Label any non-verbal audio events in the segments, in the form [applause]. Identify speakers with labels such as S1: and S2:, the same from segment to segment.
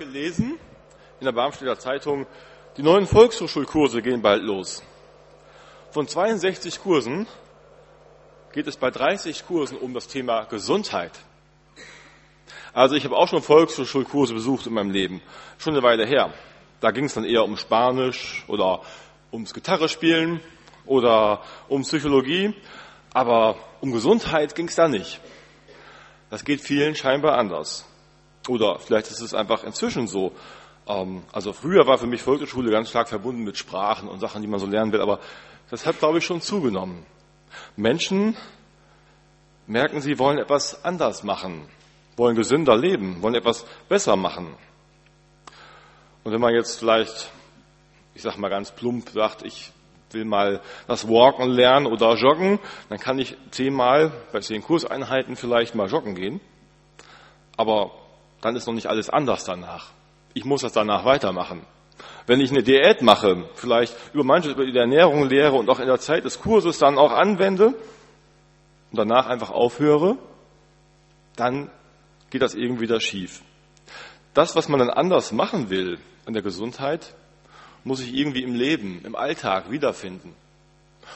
S1: gelesen in der Barmstädter Zeitung, die neuen Volkshochschulkurse gehen bald los. Von 62 Kursen geht es bei 30 Kursen um das Thema Gesundheit. Also ich habe auch schon Volkshochschulkurse besucht in meinem Leben, schon eine Weile her. Da ging es dann eher um Spanisch oder ums Gitarrespielen oder um Psychologie, aber um Gesundheit ging es da nicht. Das geht vielen scheinbar anders. Oder vielleicht ist es einfach inzwischen so. Ähm, also früher war für mich Volksschule ganz stark verbunden mit Sprachen und Sachen, die man so lernen will, aber das hat, glaube ich, schon zugenommen. Menschen merken, sie wollen etwas anders machen, wollen gesünder leben, wollen etwas besser machen. Und wenn man jetzt vielleicht, ich sage mal ganz plump, sagt, ich will mal das Walken lernen oder joggen, dann kann ich zehnmal bei zehn Kurseinheiten vielleicht mal joggen gehen. Aber dann ist noch nicht alles anders danach. Ich muss das danach weitermachen. Wenn ich eine Diät mache, vielleicht über manches über die Ernährung lehre und auch in der Zeit des Kurses dann auch anwende und danach einfach aufhöre, dann geht das irgendwie wieder schief. Das, was man dann anders machen will an der Gesundheit, muss ich irgendwie im Leben, im Alltag wiederfinden.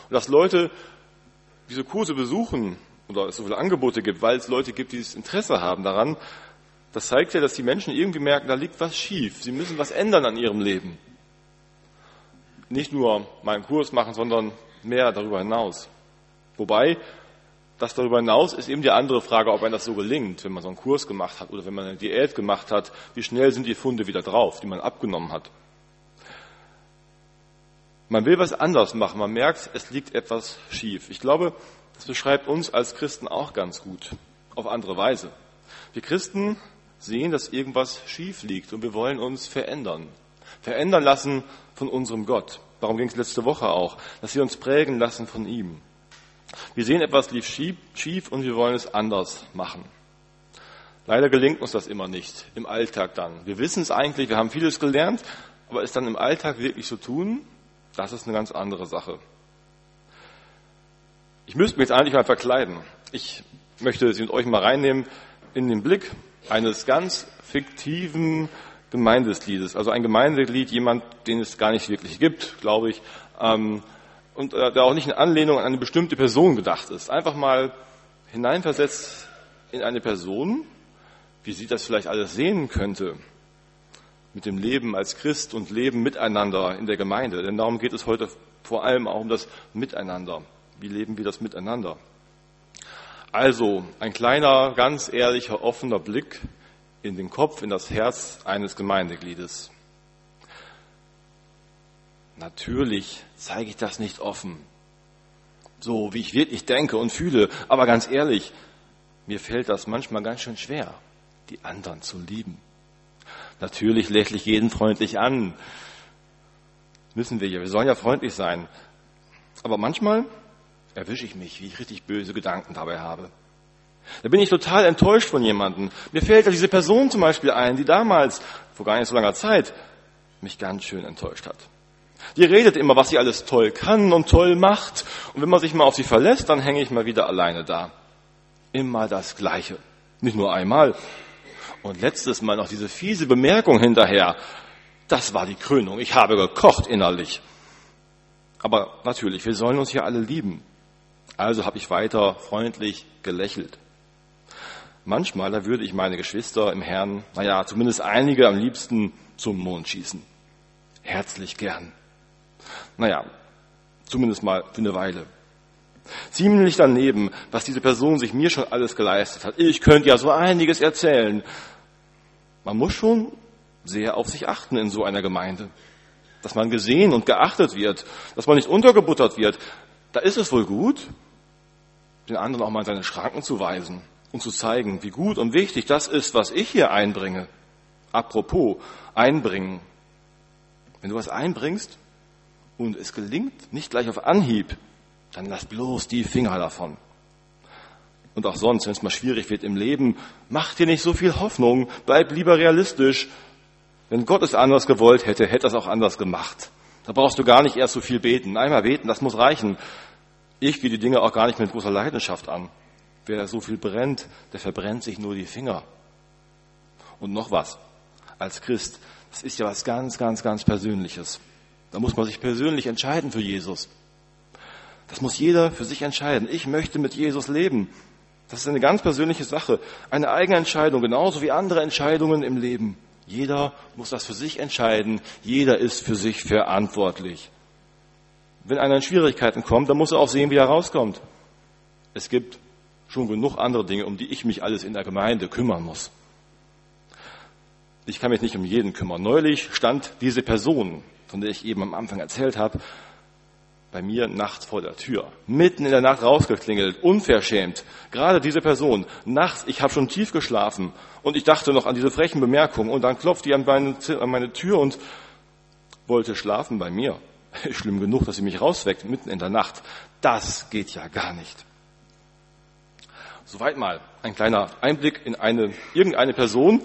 S1: Und dass Leute diese Kurse besuchen oder es so viele Angebote gibt, weil es Leute gibt, die das Interesse haben daran, das zeigt ja, dass die Menschen irgendwie merken, da liegt was schief. Sie müssen was ändern an ihrem Leben. Nicht nur meinen Kurs machen, sondern mehr darüber hinaus. Wobei, das darüber hinaus ist eben die andere Frage, ob einem das so gelingt, wenn man so einen Kurs gemacht hat oder wenn man eine Diät gemacht hat, wie schnell sind die Funde wieder drauf, die man abgenommen hat. Man will was anders machen. Man merkt, es liegt etwas schief. Ich glaube, das beschreibt uns als Christen auch ganz gut. Auf andere Weise. Wir Christen sehen, dass irgendwas schief liegt und wir wollen uns verändern. Verändern lassen von unserem Gott. Darum ging es letzte Woche auch, dass wir uns prägen lassen von ihm. Wir sehen, etwas lief schief und wir wollen es anders machen. Leider gelingt uns das immer nicht im Alltag dann. Wir wissen es eigentlich, wir haben vieles gelernt, aber es dann im Alltag wirklich so tun, das ist eine ganz andere Sache. Ich müsste mich jetzt eigentlich mal verkleiden. Ich möchte Sie und euch mal reinnehmen in den Blick eines ganz fiktiven Gemeindesliedes. Also ein Gemeindeglied, jemand, den es gar nicht wirklich gibt, glaube ich, ähm, und äh, der auch nicht in Anlehnung an eine bestimmte Person gedacht ist. Einfach mal hineinversetzt in eine Person, wie sie das vielleicht alles sehen könnte mit dem Leben als Christ und Leben miteinander in der Gemeinde. Denn darum geht es heute vor allem auch um das Miteinander. Wie leben wir das miteinander? Also ein kleiner, ganz ehrlicher, offener Blick in den Kopf, in das Herz eines Gemeindegliedes. Natürlich zeige ich das nicht offen, so wie ich wirklich denke und fühle, aber ganz ehrlich, mir fällt das manchmal ganz schön schwer, die anderen zu lieben. Natürlich lächle ich jeden freundlich an. Müssen wir ja. Wir sollen ja freundlich sein. Aber manchmal erwische ich mich, wie ich richtig böse Gedanken dabei habe. Da bin ich total enttäuscht von jemandem. Mir fällt ja diese Person zum Beispiel ein, die damals, vor gar nicht so langer Zeit, mich ganz schön enttäuscht hat. Die redet immer, was sie alles toll kann und toll macht. Und wenn man sich mal auf sie verlässt, dann hänge ich mal wieder alleine da. Immer das Gleiche. Nicht nur einmal, und letztes Mal noch diese fiese Bemerkung hinterher. Das war die Krönung. Ich habe gekocht innerlich. Aber natürlich, wir sollen uns ja alle lieben. Also habe ich weiter freundlich gelächelt. Manchmal, da würde ich meine Geschwister im Herrn, naja, zumindest einige am liebsten zum Mond schießen. Herzlich gern. Naja, zumindest mal für eine Weile. Ziemlich daneben, was diese Person sich mir schon alles geleistet hat. Ich könnte ja so einiges erzählen. Man muss schon sehr auf sich achten in so einer Gemeinde. Dass man gesehen und geachtet wird, dass man nicht untergebuttert wird. Da ist es wohl gut, den anderen auch mal in seine Schranken zu weisen und zu zeigen, wie gut und wichtig das ist, was ich hier einbringe. Apropos, einbringen. Wenn du was einbringst und es gelingt nicht gleich auf Anhieb, dann lass bloß die Finger davon und auch sonst, wenn es mal schwierig wird im Leben, mach dir nicht so viel Hoffnung, bleib lieber realistisch. Wenn Gott es anders gewollt hätte, hätte er es auch anders gemacht. Da brauchst du gar nicht erst so viel beten. Einmal beten, das muss reichen. Ich gehe die Dinge auch gar nicht mit großer Leidenschaft an. Wer so viel brennt, der verbrennt sich nur die Finger. Und noch was. als Christ, das ist ja was ganz, ganz, ganz Persönliches. Da muss man sich persönlich entscheiden für Jesus. Das muss jeder für sich entscheiden. Ich möchte mit Jesus leben. Das ist eine ganz persönliche Sache, eine eigene Entscheidung, genauso wie andere Entscheidungen im Leben. Jeder muss das für sich entscheiden. Jeder ist für sich verantwortlich. Wenn einer in Schwierigkeiten kommt, dann muss er auch sehen, wie er rauskommt. Es gibt schon genug andere Dinge, um die ich mich alles in der Gemeinde kümmern muss. Ich kann mich nicht um jeden kümmern. Neulich stand diese Person, von der ich eben am Anfang erzählt habe, bei mir nachts vor der Tür, mitten in der Nacht rausgeklingelt, unverschämt. Gerade diese Person, nachts, ich habe schon tief geschlafen und ich dachte noch an diese frechen Bemerkungen und dann klopft die an meine, an meine Tür und wollte schlafen bei mir. [laughs] Schlimm genug, dass sie mich rausweckt, mitten in der Nacht. Das geht ja gar nicht. Soweit mal ein kleiner Einblick in eine, irgendeine Person.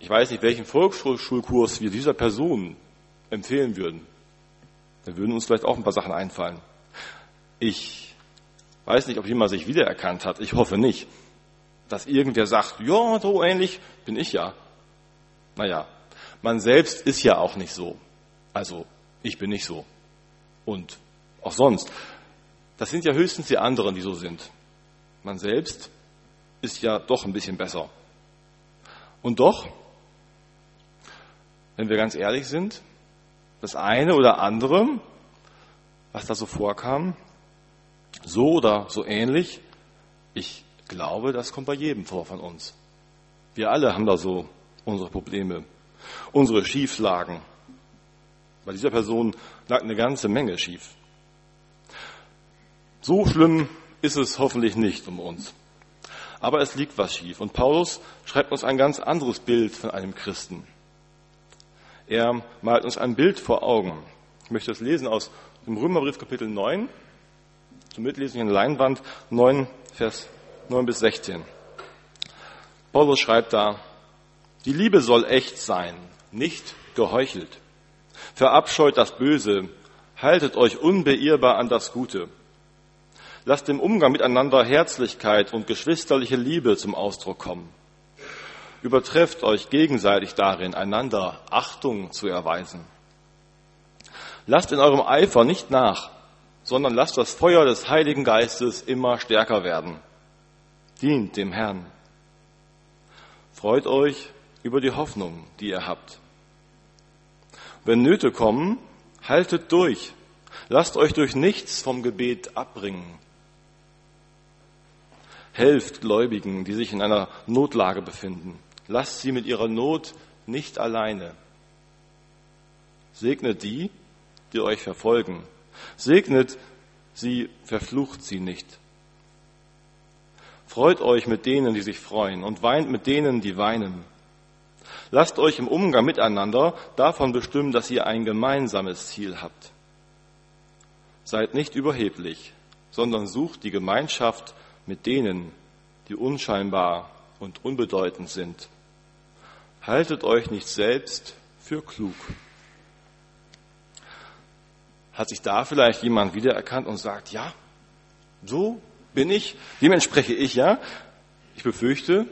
S1: Ich weiß nicht, welchen Volksschulkurs wir dieser Person empfehlen würden. Da würden uns vielleicht auch ein paar Sachen einfallen. Ich weiß nicht, ob jemand sich wiedererkannt hat. Ich hoffe nicht. Dass irgendwer sagt, ja, so ähnlich bin ich ja. Naja, man selbst ist ja auch nicht so. Also, ich bin nicht so. Und auch sonst. Das sind ja höchstens die anderen, die so sind. Man selbst ist ja doch ein bisschen besser. Und doch, wenn wir ganz ehrlich sind, das eine oder andere, was da so vorkam, so oder so ähnlich, ich glaube, das kommt bei jedem vor von uns. Wir alle haben da so unsere Probleme, unsere Schieflagen. Bei dieser Person lag eine ganze Menge schief. So schlimm ist es hoffentlich nicht um uns. Aber es liegt was schief. Und Paulus schreibt uns ein ganz anderes Bild von einem Christen. Er malt uns ein Bild vor Augen. Ich möchte es lesen aus dem Römerbrief Kapitel 9, zum Mitlesen in der Leinwand 9, Vers 9 bis 16. Paulus schreibt da, die Liebe soll echt sein, nicht geheuchelt. Verabscheut das Böse, haltet euch unbeirrbar an das Gute. Lasst im Umgang miteinander Herzlichkeit und geschwisterliche Liebe zum Ausdruck kommen übertrefft euch gegenseitig darin, einander Achtung zu erweisen. Lasst in eurem Eifer nicht nach, sondern lasst das Feuer des Heiligen Geistes immer stärker werden. Dient dem Herrn. Freut euch über die Hoffnung, die ihr habt. Wenn Nöte kommen, haltet durch. Lasst euch durch nichts vom Gebet abbringen. Helft Gläubigen, die sich in einer Notlage befinden. Lasst sie mit ihrer Not nicht alleine. Segnet die, die euch verfolgen. Segnet sie, verflucht sie nicht. Freut euch mit denen, die sich freuen, und weint mit denen, die weinen. Lasst euch im Umgang miteinander davon bestimmen, dass ihr ein gemeinsames Ziel habt. Seid nicht überheblich, sondern sucht die Gemeinschaft mit denen, die unscheinbar und unbedeutend sind. Haltet euch nicht selbst für klug. Hat sich da vielleicht jemand wiedererkannt und sagt, ja, so bin ich, dem entspreche ich ja? Ich befürchte,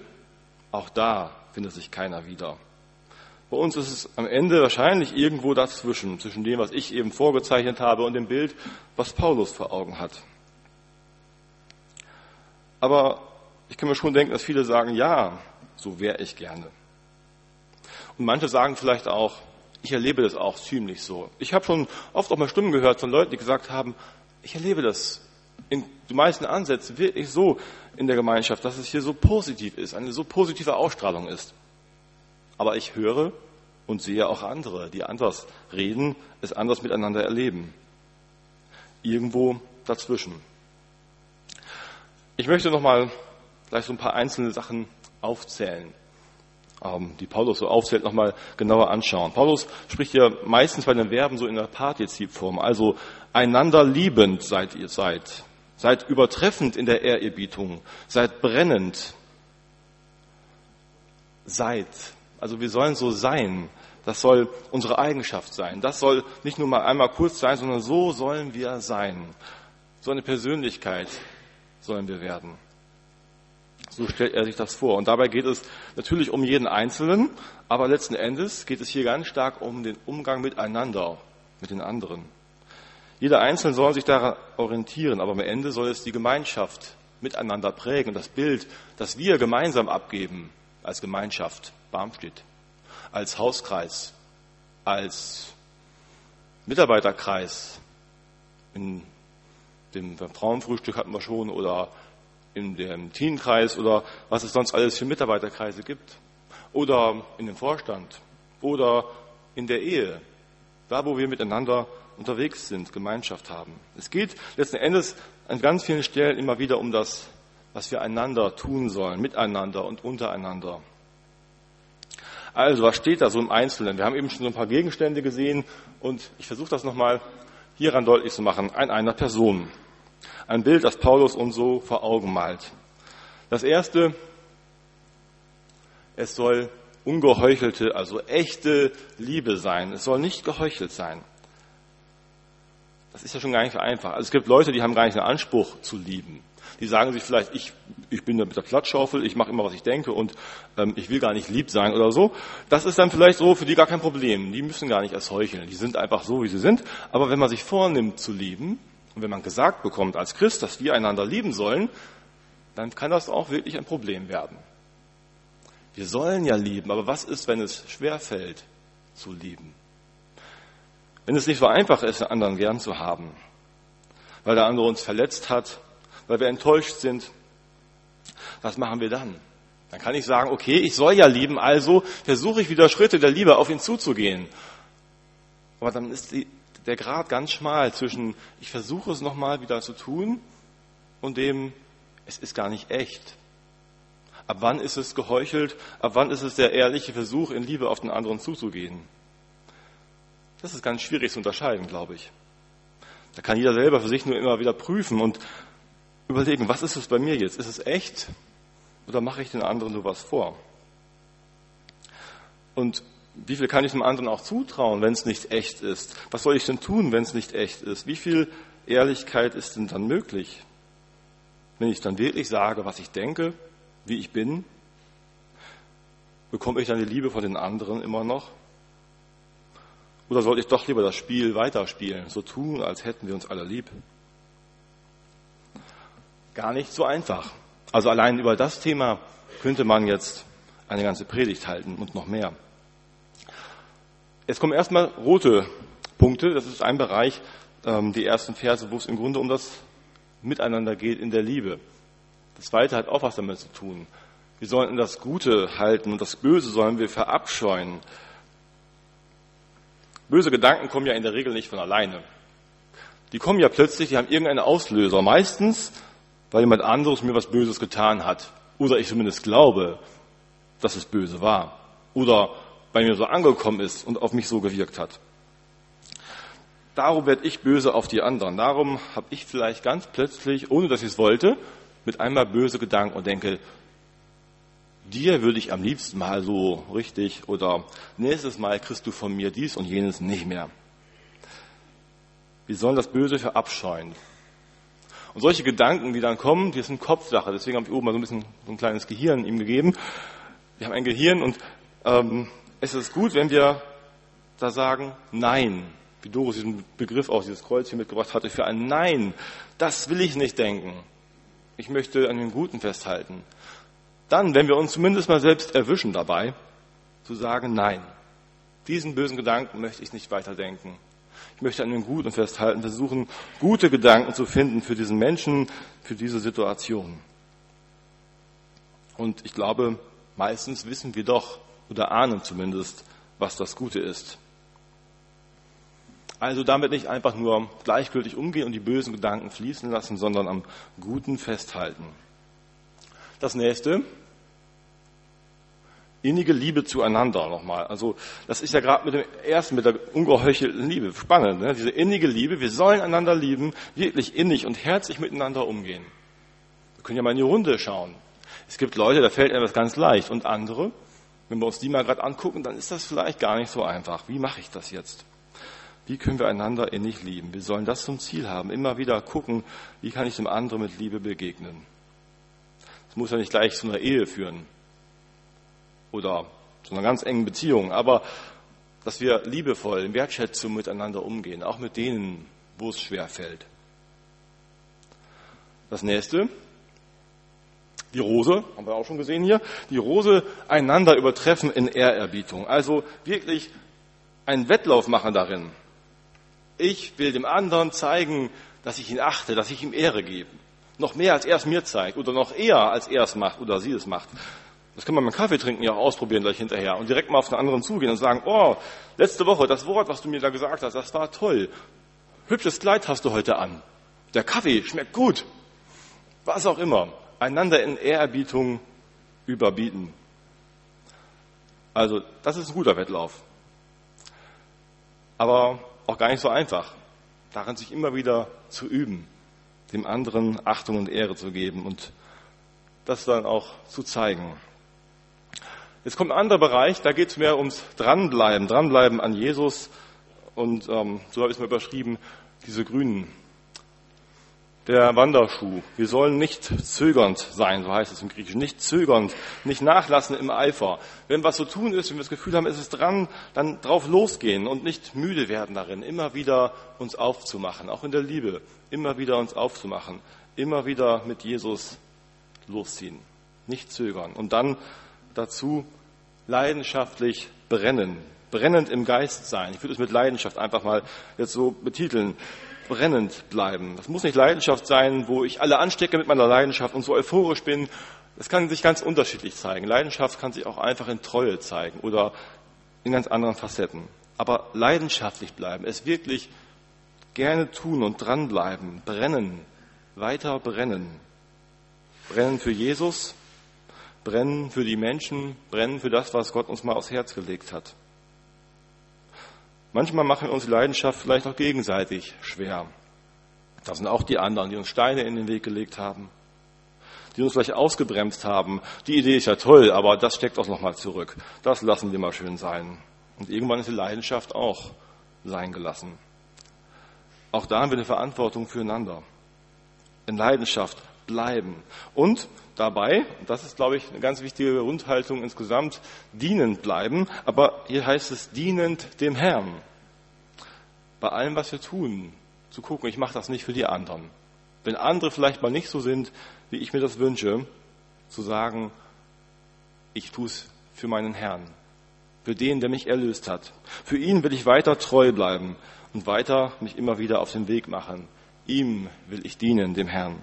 S1: auch da findet sich keiner wieder. Bei uns ist es am Ende wahrscheinlich irgendwo dazwischen, zwischen dem, was ich eben vorgezeichnet habe und dem Bild, was Paulus vor Augen hat. Aber ich kann mir schon denken, dass viele sagen, ja, so wäre ich gerne. Und manche sagen vielleicht auch, ich erlebe das auch ziemlich so. Ich habe schon oft auch mal Stimmen gehört von Leuten, die gesagt haben, ich erlebe das in den meisten Ansätzen wirklich so in der Gemeinschaft, dass es hier so positiv ist, eine so positive Ausstrahlung ist. Aber ich höre und sehe auch andere, die anders reden, es anders miteinander erleben. Irgendwo dazwischen. Ich möchte noch mal gleich so ein paar einzelne Sachen aufzählen, ähm, die Paulus so aufzählt, nochmal genauer anschauen. Paulus spricht ja meistens bei den Verben so in der Partizipform, also einander liebend seid ihr seid, seid übertreffend in der Ehrerbietung, seid brennend, seid. Also wir sollen so sein. Das soll unsere Eigenschaft sein. Das soll nicht nur mal einmal kurz sein, sondern so sollen wir sein. So eine Persönlichkeit sollen wir werden. So stellt er sich das vor. Und dabei geht es natürlich um jeden Einzelnen, aber letzten Endes geht es hier ganz stark um den Umgang miteinander, mit den anderen. Jeder Einzelne soll sich daran orientieren, aber am Ende soll es die Gemeinschaft miteinander prägen, das Bild, das wir gemeinsam abgeben als Gemeinschaft, Barmstedt, als Hauskreis, als Mitarbeiterkreis, in dem Frauenfrühstück hatten wir schon oder in dem Teenkreis oder was es sonst alles für Mitarbeiterkreise gibt. Oder in dem Vorstand oder in der Ehe. Da, wo wir miteinander unterwegs sind, Gemeinschaft haben. Es geht letzten Endes an ganz vielen Stellen immer wieder um das, was wir einander tun sollen, miteinander und untereinander. Also, was steht da so im Einzelnen? Wir haben eben schon so ein paar Gegenstände gesehen und ich versuche das nochmal hieran deutlich zu machen. An einer Person. Ein Bild, das Paulus uns so vor Augen malt. Das erste, es soll ungeheuchelte, also echte Liebe sein. Es soll nicht geheuchelt sein. Das ist ja schon gar nicht so einfach. Also es gibt Leute, die haben gar nicht den Anspruch zu lieben. Die sagen sich vielleicht, ich, ich bin da mit der Platzschaufel, ich mache immer, was ich denke und ähm, ich will gar nicht lieb sein oder so. Das ist dann vielleicht so für die gar kein Problem. Die müssen gar nicht erst heucheln. Die sind einfach so, wie sie sind. Aber wenn man sich vornimmt zu lieben, und wenn man gesagt bekommt als Christ, dass wir einander lieben sollen, dann kann das auch wirklich ein Problem werden. Wir sollen ja lieben, aber was ist, wenn es schwer fällt zu lieben? Wenn es nicht so einfach ist, den anderen gern zu haben, weil der andere uns verletzt hat, weil wir enttäuscht sind, was machen wir dann? Dann kann ich sagen, okay, ich soll ja lieben, also versuche ich wieder Schritte der Liebe auf ihn zuzugehen. Aber dann ist die, der Grad ganz schmal zwischen, ich versuche es nochmal wieder zu tun und dem, es ist gar nicht echt. Ab wann ist es geheuchelt? Ab wann ist es der ehrliche Versuch, in Liebe auf den anderen zuzugehen? Das ist ganz schwierig zu unterscheiden, glaube ich. Da kann jeder selber für sich nur immer wieder prüfen und überlegen, was ist es bei mir jetzt? Ist es echt oder mache ich den anderen nur was vor? Und wie viel kann ich dem anderen auch zutrauen, wenn es nicht echt ist? Was soll ich denn tun, wenn es nicht echt ist? Wie viel Ehrlichkeit ist denn dann möglich? Wenn ich dann wirklich sage, was ich denke, wie ich bin, bekomme ich dann die Liebe von den anderen immer noch? Oder sollte ich doch lieber das Spiel weiterspielen, so tun, als hätten wir uns alle lieb? Gar nicht so einfach. Also allein über das Thema könnte man jetzt eine ganze Predigt halten und noch mehr. Jetzt kommen erstmal rote Punkte. Das ist ein Bereich, ähm, die ersten Verse, wo es im Grunde um das Miteinander geht in der Liebe. Das zweite hat auch was damit zu tun. Wir sollten das Gute halten und das Böse sollen wir verabscheuen. Böse Gedanken kommen ja in der Regel nicht von alleine. Die kommen ja plötzlich, die haben irgendeinen Auslöser. Meistens, weil jemand anderes mir was Böses getan hat. Oder ich zumindest glaube, dass es böse war. Oder bei mir so angekommen ist und auf mich so gewirkt hat. Darum werde ich böse auf die anderen. Darum habe ich vielleicht ganz plötzlich, ohne dass ich es wollte, mit einmal böse Gedanken und denke, dir würde ich am liebsten mal so richtig oder nächstes Mal kriegst du von mir dies und jenes nicht mehr. Wir sollen das Böse verabscheuen. Und solche Gedanken, die dann kommen, die sind Kopfsache. Deswegen habe ich oben mal so ein bisschen so ein kleines Gehirn ihm gegeben. Wir haben ein Gehirn und ähm, es ist gut, wenn wir da sagen Nein, wie Doris diesen Begriff auch, dieses Kreuz hier mitgebracht hatte, für ein Nein. Das will ich nicht denken. Ich möchte an dem Guten festhalten. Dann, wenn wir uns zumindest mal selbst erwischen dabei, zu sagen Nein. Diesen bösen Gedanken möchte ich nicht weiterdenken. Ich möchte an dem Guten festhalten, versuchen, gute Gedanken zu finden für diesen Menschen, für diese Situation. Und ich glaube, meistens wissen wir doch, oder ahnen zumindest, was das Gute ist. Also damit nicht einfach nur gleichgültig umgehen und die bösen Gedanken fließen lassen, sondern am Guten festhalten. Das nächste, innige Liebe zueinander nochmal. Also das ist ja gerade mit dem ersten, mit der ungeheuchelten Liebe spannend. Ne? Diese innige Liebe, wir sollen einander lieben, wirklich innig und herzlich miteinander umgehen. Wir können ja mal in die Runde schauen. Es gibt Leute, da fällt etwas ganz leicht und andere, wenn wir uns die mal gerade angucken, dann ist das vielleicht gar nicht so einfach. Wie mache ich das jetzt? Wie können wir einander innig lieben? Wir sollen das zum Ziel haben. Immer wieder gucken, wie kann ich dem anderen mit Liebe begegnen. Es muss ja nicht gleich zu einer Ehe führen oder zu einer ganz engen Beziehung, aber dass wir liebevoll, in Wertschätzung miteinander umgehen, auch mit denen, wo es schwer fällt. Das nächste, die Rose, haben wir auch schon gesehen hier, die Rose einander übertreffen in Ehrerbietung. Also wirklich einen Wettlauf machen darin. Ich will dem anderen zeigen, dass ich ihn achte, dass ich ihm Ehre gebe. Noch mehr als er es mir zeigt oder noch eher als er es macht oder sie es macht. Das kann man beim Kaffee trinken ja ausprobieren gleich hinterher und direkt mal auf den anderen zugehen und sagen, oh, letzte Woche das Wort, was du mir da gesagt hast, das war toll. Hübsches Kleid hast du heute an. Der Kaffee schmeckt gut. Was auch immer. Einander in Ehrerbietung überbieten. Also, das ist ein guter Wettlauf. Aber auch gar nicht so einfach, darin sich immer wieder zu üben, dem anderen Achtung und Ehre zu geben und das dann auch zu zeigen. Jetzt kommt ein anderer Bereich, da geht es mehr ums Dranbleiben, Dranbleiben an Jesus und ähm, so habe ich es mir überschrieben, diese grünen der Wanderschuh. Wir sollen nicht zögernd sein, so heißt es im Griechischen. Nicht zögernd, nicht nachlassen im Eifer. Wenn was zu so tun ist, wenn wir das Gefühl haben, es ist dran, dann drauf losgehen und nicht müde werden darin, immer wieder uns aufzumachen, auch in der Liebe, immer wieder uns aufzumachen, immer wieder mit Jesus losziehen. Nicht zögern. Und dann dazu leidenschaftlich brennen. Brennend im Geist sein. Ich würde es mit Leidenschaft einfach mal jetzt so betiteln brennend bleiben. Das muss nicht Leidenschaft sein, wo ich alle anstecke mit meiner Leidenschaft und so euphorisch bin. Das kann sich ganz unterschiedlich zeigen. Leidenschaft kann sich auch einfach in Treue zeigen oder in ganz anderen Facetten. Aber leidenschaftlich bleiben, es wirklich gerne tun und dranbleiben, brennen, weiter brennen. Brennen für Jesus, brennen für die Menschen, brennen für das, was Gott uns mal aufs Herz gelegt hat. Manchmal machen uns Leidenschaft vielleicht auch gegenseitig schwer. Das sind auch die anderen, die uns Steine in den Weg gelegt haben, die uns vielleicht ausgebremst haben. Die Idee ist ja toll, aber das steckt auch nochmal zurück. Das lassen wir mal schön sein. Und irgendwann ist die Leidenschaft auch sein gelassen. Auch da haben wir eine Verantwortung füreinander. In Leidenschaft bleiben. Und dabei, das ist, glaube ich, eine ganz wichtige Grundhaltung insgesamt, dienend bleiben. Aber hier heißt es dienend dem Herrn. Bei allem, was wir tun, zu gucken, ich mache das nicht für die anderen. Wenn andere vielleicht mal nicht so sind, wie ich mir das wünsche, zu sagen, ich tue es für meinen Herrn, für den, der mich erlöst hat. Für ihn will ich weiter treu bleiben und weiter mich immer wieder auf den Weg machen. Ihm will ich dienen, dem Herrn.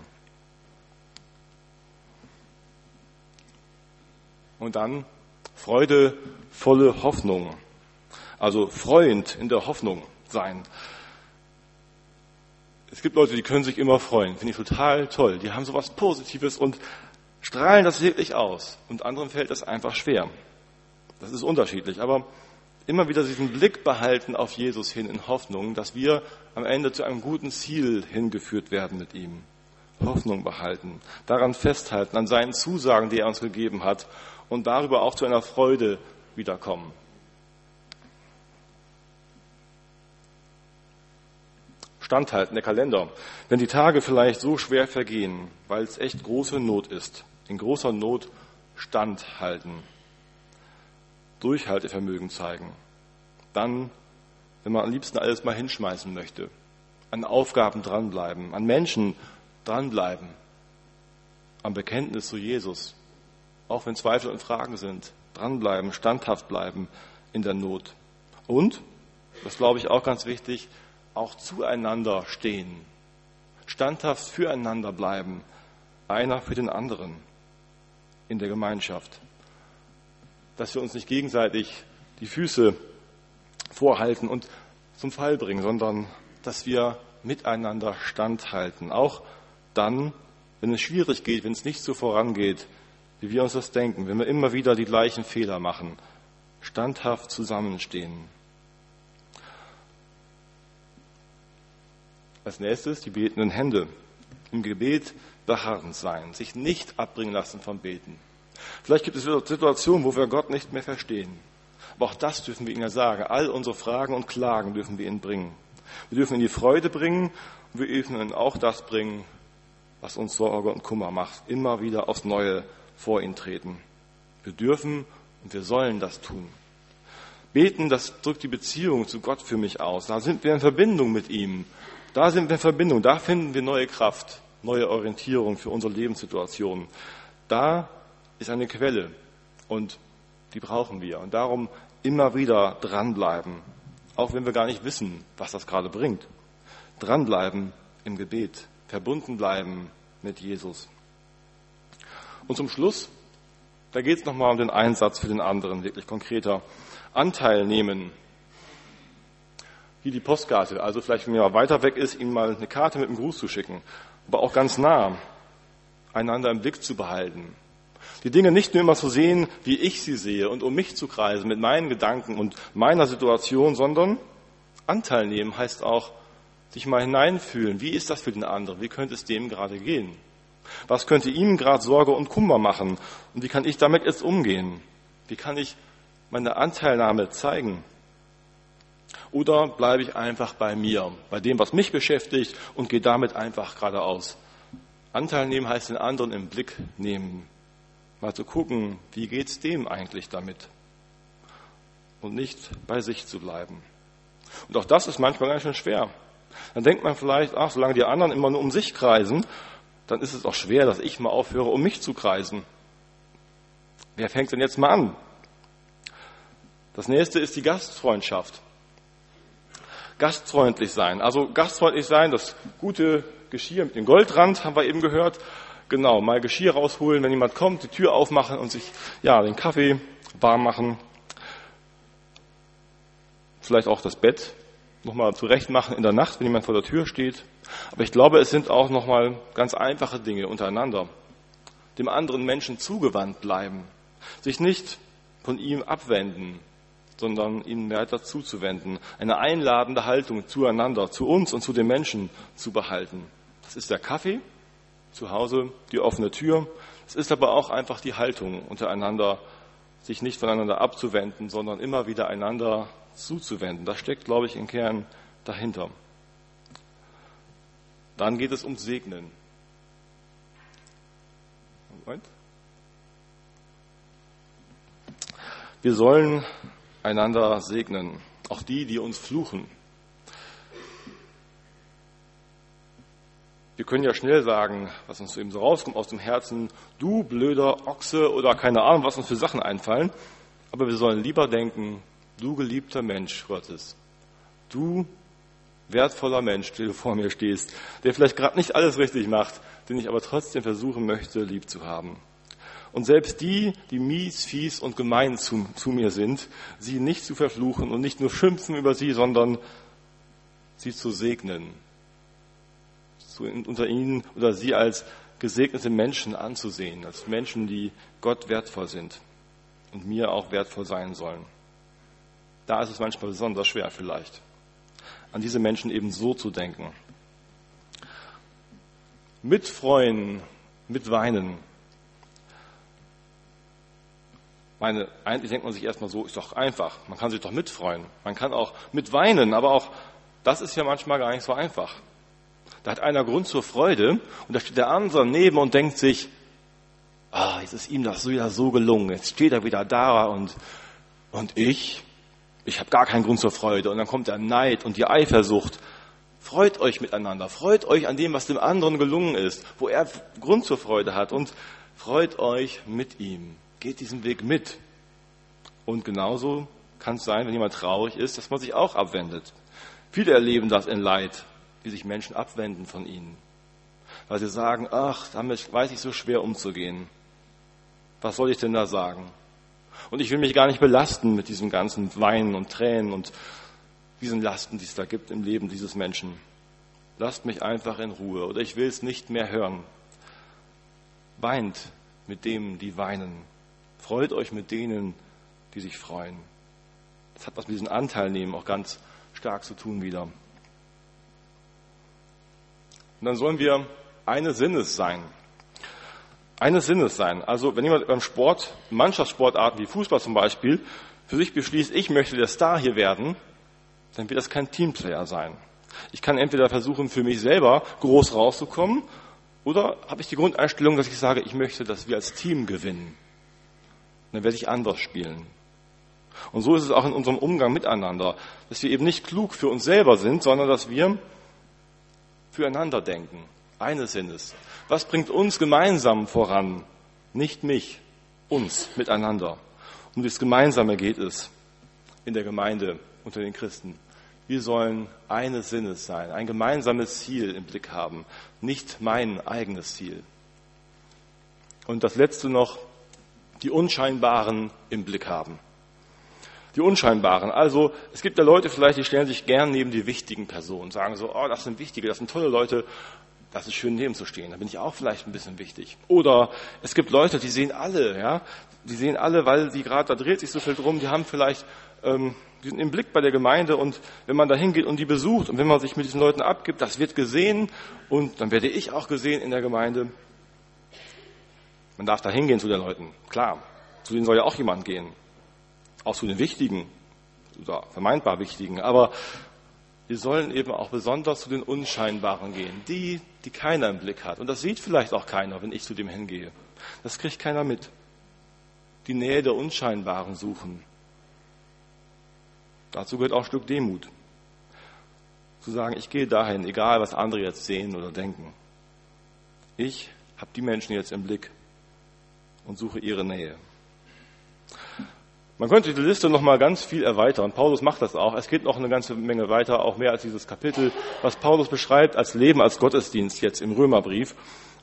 S1: Und dann freudevolle Hoffnung. Also freuend in der Hoffnung sein. Es gibt Leute, die können sich immer freuen. Finde ich total toll. Die haben sowas Positives und strahlen das wirklich aus. Und anderen fällt das einfach schwer. Das ist unterschiedlich. Aber immer wieder diesen Blick behalten auf Jesus hin in Hoffnung, dass wir am Ende zu einem guten Ziel hingeführt werden mit ihm. Hoffnung behalten, daran festhalten, an seinen Zusagen, die er uns gegeben hat und darüber auch zu einer Freude wiederkommen. Standhalten, der Kalender. Wenn die Tage vielleicht so schwer vergehen, weil es echt große Not ist, in großer Not standhalten, Durchhaltevermögen zeigen, dann, wenn man am liebsten alles mal hinschmeißen möchte, an Aufgaben dranbleiben, an Menschen dranbleiben, am Bekenntnis zu Jesus, auch wenn Zweifel und Fragen sind, dranbleiben, standhaft bleiben in der Not. Und, das glaube ich auch ganz wichtig, auch zueinander stehen, standhaft füreinander bleiben, einer für den anderen in der Gemeinschaft. Dass wir uns nicht gegenseitig die Füße vorhalten und zum Fall bringen, sondern dass wir miteinander standhalten. Auch dann, wenn es schwierig geht, wenn es nicht so vorangeht, wie wir uns das denken, wenn wir immer wieder die gleichen Fehler machen, standhaft zusammenstehen. Als nächstes die betenden Hände. Im Gebet beharrend sein, sich nicht abbringen lassen vom Beten. Vielleicht gibt es Situationen, wo wir Gott nicht mehr verstehen. Aber auch das dürfen wir ihm ja sagen. All unsere Fragen und Klagen dürfen wir ihn bringen. Wir dürfen ihn die Freude bringen und wir dürfen ihn auch das bringen, was uns Sorge und Kummer macht, immer wieder aufs Neue vor ihn treten. Wir dürfen und wir sollen das tun. Beten, das drückt die Beziehung zu Gott für mich aus. Da sind wir in Verbindung mit ihm. Da sind wir in Verbindung. Da finden wir neue Kraft, neue Orientierung für unsere Lebenssituation. Da ist eine Quelle und die brauchen wir. Und darum immer wieder dranbleiben, auch wenn wir gar nicht wissen, was das gerade bringt. Dranbleiben im Gebet, verbunden bleiben mit Jesus. Und zum Schluss, da geht es nochmal um den Einsatz für den anderen, wirklich konkreter. Anteil nehmen. Wie die Postkarte, also vielleicht, wenn jemand weiter weg ist, ihm mal eine Karte mit einem Gruß zu schicken, aber auch ganz nah, einander im Blick zu behalten. Die Dinge nicht nur immer zu sehen, wie ich sie sehe und um mich zu kreisen mit meinen Gedanken und meiner Situation, sondern Anteil nehmen heißt auch, sich mal hineinfühlen. Wie ist das für den anderen? Wie könnte es dem gerade gehen? Was könnte ihm gerade Sorge und Kummer machen? Und wie kann ich damit jetzt umgehen? Wie kann ich meine Anteilnahme zeigen? Oder bleibe ich einfach bei mir, bei dem, was mich beschäftigt und gehe damit einfach geradeaus? Anteil nehmen heißt den anderen im Blick nehmen. Mal zu gucken, wie geht's dem eigentlich damit? Und nicht bei sich zu bleiben. Und auch das ist manchmal ganz schön schwer. Dann denkt man vielleicht, ach, solange die anderen immer nur um sich kreisen, dann ist es auch schwer, dass ich mal aufhöre, um mich zu kreisen. Wer fängt denn jetzt mal an? Das nächste ist die Gastfreundschaft. Gastfreundlich sein. Also gastfreundlich sein, das gute Geschirr mit dem Goldrand, haben wir eben gehört. Genau, mal Geschirr rausholen, wenn jemand kommt, die Tür aufmachen und sich, ja, den Kaffee warm machen. Vielleicht auch das Bett nochmal zurecht machen in der Nacht, wenn jemand vor der Tür steht. Aber ich glaube, es sind auch nochmal ganz einfache Dinge untereinander. Dem anderen Menschen zugewandt bleiben. Sich nicht von ihm abwenden, sondern ihnen weiter zuzuwenden, eine einladende Haltung zueinander, zu uns und zu den Menschen zu behalten. Das ist der Kaffee, zu Hause die offene Tür. Es ist aber auch einfach die Haltung untereinander, sich nicht voneinander abzuwenden, sondern immer wieder einander zuzuwenden. Das steckt, glaube ich, im Kern dahinter. Dann geht es um Segnen. Moment. Wir sollen einander segnen, auch die, die uns fluchen. Wir können ja schnell sagen, was uns eben so rauskommt aus dem Herzen, du blöder Ochse oder keine Ahnung, was uns für Sachen einfallen. Aber wir sollen lieber denken, du geliebter Mensch Gottes, du wertvoller Mensch, der du vor mir stehst, der vielleicht gerade nicht alles richtig macht, den ich aber trotzdem versuchen möchte, lieb zu haben. Und selbst die, die mies, fies und gemein zu, zu mir sind, sie nicht zu verfluchen und nicht nur schimpfen über sie, sondern sie zu segnen. Zu, unter ihnen oder sie als gesegnete Menschen anzusehen, als Menschen, die Gott wertvoll sind und mir auch wertvoll sein sollen. Da ist es manchmal besonders schwer vielleicht, an diese Menschen eben so zu denken. Mitfreuen, mitweinen, meine, eigentlich denkt man sich erstmal so, ist doch einfach. Man kann sich doch mitfreuen. Man kann auch mitweinen, aber auch das ist ja manchmal gar nicht so einfach. Da hat einer Grund zur Freude und da steht der andere neben und denkt sich, ah, jetzt ist ihm das wieder so gelungen. Jetzt steht er wieder da und, und ich, ich habe gar keinen Grund zur Freude. Und dann kommt der Neid und die Eifersucht. Freut euch miteinander. Freut euch an dem, was dem anderen gelungen ist, wo er Grund zur Freude hat und freut euch mit ihm geht diesen Weg mit. Und genauso kann es sein, wenn jemand traurig ist, dass man sich auch abwendet. Viele erleben das in Leid, wie sich Menschen abwenden von ihnen. Weil sie sagen, ach, damit weiß ich so schwer umzugehen. Was soll ich denn da sagen? Und ich will mich gar nicht belasten mit diesem ganzen Weinen und Tränen und diesen Lasten, die es da gibt im Leben dieses Menschen. Lasst mich einfach in Ruhe oder ich will es nicht mehr hören. Weint mit dem, die weinen. Freut euch mit denen, die sich freuen. Das hat was mit diesem Anteil nehmen auch ganz stark zu tun wieder. Und dann sollen wir eines Sinnes sein. Eines Sinnes sein. Also wenn jemand beim Sport, Mannschaftssportarten wie Fußball zum Beispiel, für sich beschließt, ich möchte der Star hier werden, dann wird das kein Teamplayer sein. Ich kann entweder versuchen, für mich selber groß rauszukommen Oder habe ich die Grundeinstellung, dass ich sage, ich möchte, dass wir als Team gewinnen? Dann werde ich anders spielen. Und so ist es auch in unserem Umgang miteinander, dass wir eben nicht klug für uns selber sind, sondern dass wir füreinander denken, eines Sinnes. Was bringt uns gemeinsam voran? Nicht mich, uns miteinander. Um das Gemeinsame geht es in der Gemeinde unter den Christen. Wir sollen eines Sinnes sein, ein gemeinsames Ziel im Blick haben, nicht mein eigenes Ziel. Und das Letzte noch, die Unscheinbaren im Blick haben. Die Unscheinbaren. Also es gibt ja Leute vielleicht, die stellen sich gern neben die wichtigen Personen, sagen so, oh, das sind wichtige, das sind tolle Leute, das ist schön neben zu stehen. Da bin ich auch vielleicht ein bisschen wichtig. Oder es gibt Leute, die sehen alle, ja, die sehen alle, weil sie gerade da dreht sich so viel drum, die haben vielleicht ähm, die sind im Blick bei der Gemeinde und wenn man da hingeht und die besucht und wenn man sich mit diesen Leuten abgibt, das wird gesehen und dann werde ich auch gesehen in der Gemeinde. Man darf da hingehen zu den Leuten, klar. Zu denen soll ja auch jemand gehen. Auch zu den Wichtigen oder vermeintbar Wichtigen. Aber wir sollen eben auch besonders zu den Unscheinbaren gehen. Die, die keiner im Blick hat. Und das sieht vielleicht auch keiner, wenn ich zu dem hingehe. Das kriegt keiner mit. Die Nähe der Unscheinbaren suchen. Dazu gehört auch ein Stück Demut. Zu sagen, ich gehe dahin, egal was andere jetzt sehen oder denken. Ich habe die Menschen jetzt im Blick und suche ihre Nähe. Man könnte die Liste noch mal ganz viel erweitern. Paulus macht das auch. Es geht noch eine ganze Menge weiter, auch mehr als dieses Kapitel, was Paulus beschreibt als Leben als Gottesdienst jetzt im Römerbrief.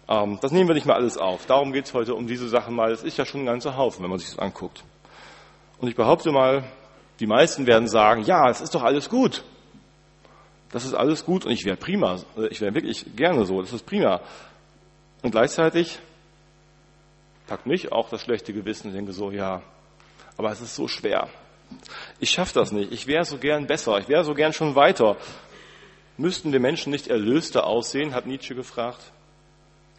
S1: Ähm, das nehmen wir nicht mal alles auf. Darum geht es heute um diese Sachen mal. Es ist ja schon ein ganzer Haufen, wenn man sich das anguckt. Und ich behaupte mal, die meisten werden sagen, ja, es ist doch alles gut. Das ist alles gut und ich wäre prima. Ich wäre wirklich gerne so. Das ist prima. Und gleichzeitig packt mich auch das schlechte Gewissen und denke so, ja, aber es ist so schwer. Ich schaffe das nicht. Ich wäre so gern besser. Ich wäre so gern schon weiter. Müssten wir Menschen nicht erlöster aussehen, hat Nietzsche gefragt.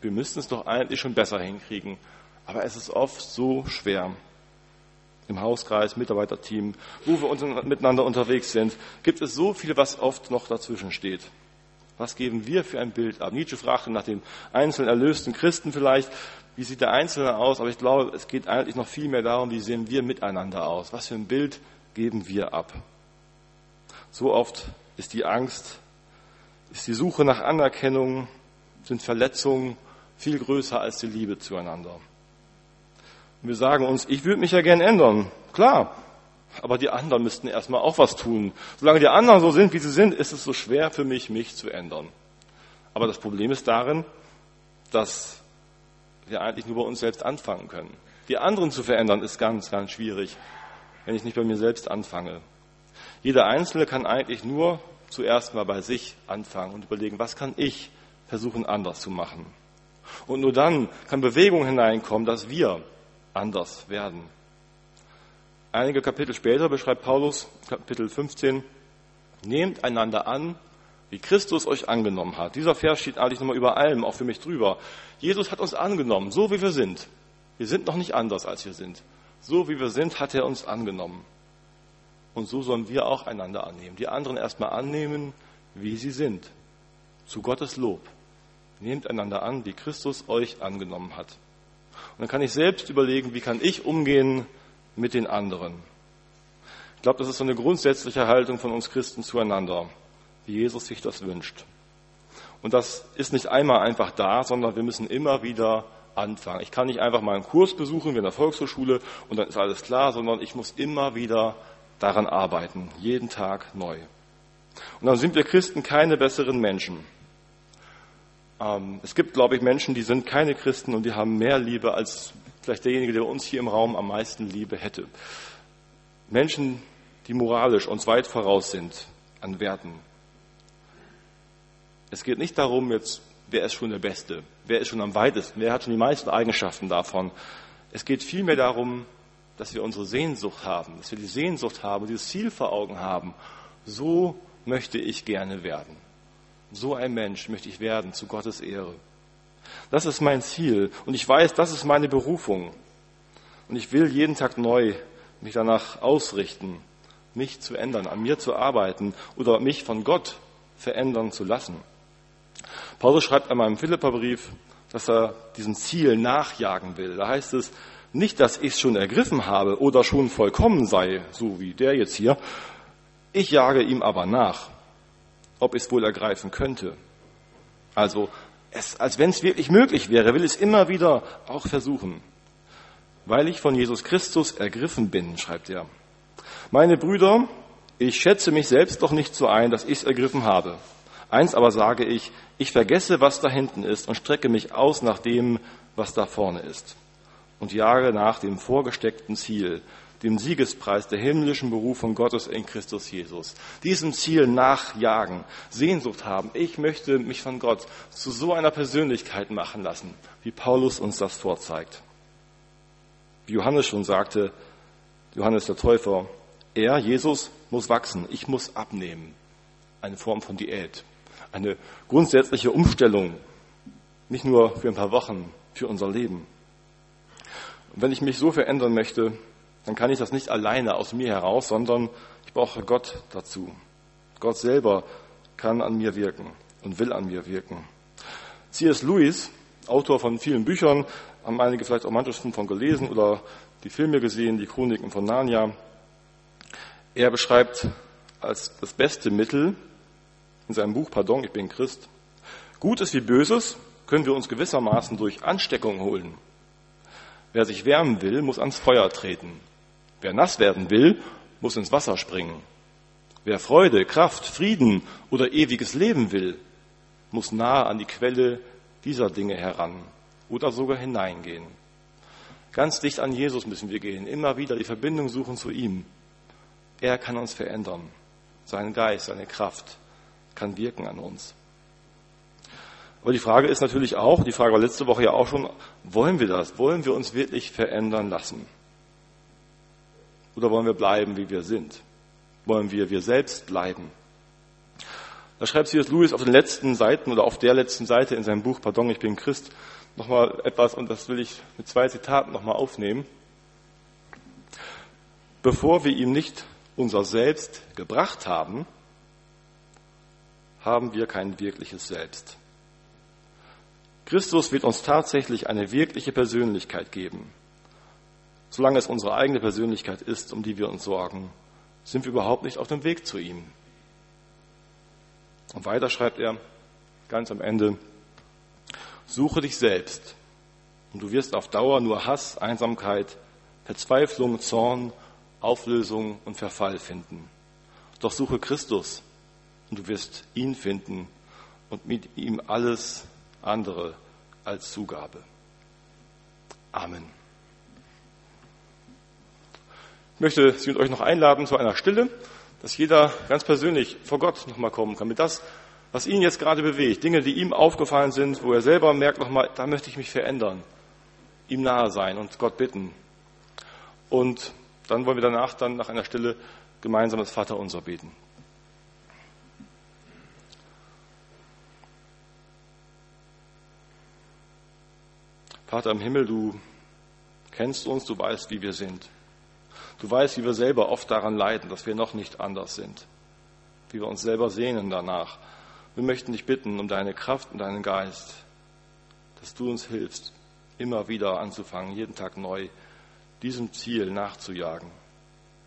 S1: Wir müssten es doch eigentlich schon besser hinkriegen. Aber es ist oft so schwer im Hauskreis, Mitarbeiterteam, wo wir miteinander unterwegs sind, gibt es so viel, was oft noch dazwischen steht. Was geben wir für ein Bild ab? Nietzsche fragte nach dem einzelnen erlösten Christen vielleicht, wie sieht der Einzelne aus? Aber ich glaube, es geht eigentlich noch viel mehr darum, wie sehen wir miteinander aus? Was für ein Bild geben wir ab? So oft ist die Angst, ist die Suche nach Anerkennung, sind Verletzungen viel größer als die Liebe zueinander. Und wir sagen uns, ich würde mich ja gern ändern. Klar. Aber die anderen müssten erstmal auch was tun. Solange die anderen so sind, wie sie sind, ist es so schwer für mich, mich zu ändern. Aber das Problem ist darin, dass wir eigentlich nur bei uns selbst anfangen können. Die anderen zu verändern ist ganz, ganz schwierig, wenn ich nicht bei mir selbst anfange. Jeder Einzelne kann eigentlich nur zuerst mal bei sich anfangen und überlegen, was kann ich versuchen anders zu machen. Und nur dann kann Bewegung hineinkommen, dass wir anders werden. Einige Kapitel später beschreibt Paulus, Kapitel 15, nehmt einander an, wie Christus euch angenommen hat. Dieser Vers steht eigentlich nochmal über allem, auch für mich drüber. Jesus hat uns angenommen, so wie wir sind. Wir sind noch nicht anders, als wir sind. So wie wir sind, hat er uns angenommen. Und so sollen wir auch einander annehmen. Die anderen erstmal annehmen, wie sie sind. Zu Gottes Lob. Nehmt einander an, wie Christus euch angenommen hat. Und dann kann ich selbst überlegen, wie kann ich umgehen mit den anderen. Ich glaube, das ist so eine grundsätzliche Haltung von uns Christen zueinander, wie Jesus sich das wünscht. Und das ist nicht einmal einfach da, sondern wir müssen immer wieder anfangen. Ich kann nicht einfach mal einen Kurs besuchen wie in der Volkshochschule und dann ist alles klar, sondern ich muss immer wieder daran arbeiten, jeden Tag neu. Und dann sind wir Christen keine besseren Menschen. Ähm, es gibt, glaube ich, Menschen, die sind keine Christen und die haben mehr Liebe als vielleicht derjenige, der uns hier im Raum am meisten Liebe hätte. Menschen, die moralisch uns weit voraus sind an Werten. Es geht nicht darum, jetzt, wer ist schon der Beste, wer ist schon am weitesten, wer hat schon die meisten Eigenschaften davon. Es geht vielmehr darum, dass wir unsere Sehnsucht haben, dass wir die Sehnsucht haben, dieses Ziel vor Augen haben. So möchte ich gerne werden. So ein Mensch möchte ich werden zu Gottes Ehre. Das ist mein Ziel und ich weiß, das ist meine Berufung. Und ich will jeden Tag neu mich danach ausrichten, mich zu ändern, an mir zu arbeiten oder mich von Gott verändern zu lassen. Paulus schreibt einmal im Philipperbrief, dass er diesem Ziel nachjagen will. Da heißt es nicht, dass ich es schon ergriffen habe oder schon vollkommen sei, so wie der jetzt hier. Ich jage ihm aber nach, ob ich es wohl ergreifen könnte. Also, es, als wenn es wirklich möglich wäre, will es immer wieder auch versuchen. Weil ich von Jesus Christus ergriffen bin, schreibt er. Meine Brüder, ich schätze mich selbst doch nicht so ein, dass ich es ergriffen habe. Eins aber sage ich, ich vergesse, was da hinten ist und strecke mich aus nach dem, was da vorne ist. Und jage nach dem vorgesteckten Ziel, dem Siegespreis der himmlischen Berufung Gottes in Christus Jesus. Diesem Ziel nachjagen, Sehnsucht haben. Ich möchte mich von Gott zu so einer Persönlichkeit machen lassen, wie Paulus uns das vorzeigt. Wie Johannes schon sagte, Johannes der Täufer, er, Jesus, muss wachsen, ich muss abnehmen. Eine Form von Diät, eine grundsätzliche Umstellung, nicht nur für ein paar Wochen, für unser Leben. Und wenn ich mich so verändern möchte, dann kann ich das nicht alleine aus mir heraus, sondern ich brauche Gott dazu. Gott selber kann an mir wirken und will an mir wirken. C.S. Lewis, Autor von vielen Büchern, haben einige vielleicht auch manches von gelesen oder die Filme gesehen, die Chroniken von Narnia. Er beschreibt als das beste Mittel in seinem Buch Pardon, ich bin Christ, Gutes wie Böses können wir uns gewissermaßen durch Ansteckung holen. Wer sich wärmen will, muss ans Feuer treten. Wer nass werden will, muss ins Wasser springen. Wer Freude, Kraft, Frieden oder ewiges Leben will, muss nahe an die Quelle dieser Dinge heran oder sogar hineingehen. Ganz dicht an Jesus müssen wir gehen, immer wieder die Verbindung suchen zu ihm. Er kann uns verändern. Sein Geist, seine Kraft kann wirken an uns. Aber die Frage ist natürlich auch, die Frage war letzte Woche ja auch schon, wollen wir das? Wollen wir uns wirklich verändern lassen? Oder wollen wir bleiben, wie wir sind? Wollen wir wir selbst bleiben? Da schreibt C.S. Lewis auf den letzten Seiten oder auf der letzten Seite in seinem Buch Pardon, ich bin Christ, nochmal etwas, und das will ich mit zwei Zitaten nochmal aufnehmen. Bevor wir ihm nicht unser Selbst gebracht haben, haben wir kein wirkliches Selbst. Christus wird uns tatsächlich eine wirkliche Persönlichkeit geben. Solange es unsere eigene Persönlichkeit ist, um die wir uns sorgen, sind wir überhaupt nicht auf dem Weg zu ihm. Und weiter schreibt er ganz am Ende, suche dich selbst und du wirst auf Dauer nur Hass, Einsamkeit, Verzweiflung, Zorn, Auflösung und Verfall finden. Doch suche Christus und du wirst ihn finden und mit ihm alles andere als Zugabe. Amen. Ich möchte Sie und euch noch einladen zu einer Stille, dass jeder ganz persönlich vor Gott nochmal kommen kann. Mit das, was ihn jetzt gerade bewegt, Dinge, die ihm aufgefallen sind, wo er selber merkt nochmal, da möchte ich mich verändern, ihm nahe sein und Gott bitten. Und dann wollen wir danach dann nach einer Stille gemeinsam das Vaterunser beten. Vater im Himmel, du kennst uns, du weißt, wie wir sind. Du weißt, wie wir selber oft daran leiden, dass wir noch nicht anders sind, wie wir uns selber sehnen danach. Wir möchten dich bitten um deine Kraft und deinen Geist, dass du uns hilfst, immer wieder anzufangen, jeden Tag neu diesem Ziel nachzujagen.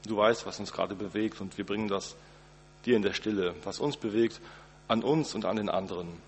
S1: Du weißt, was uns gerade bewegt und wir bringen das dir in der Stille, was uns bewegt, an uns und an den anderen.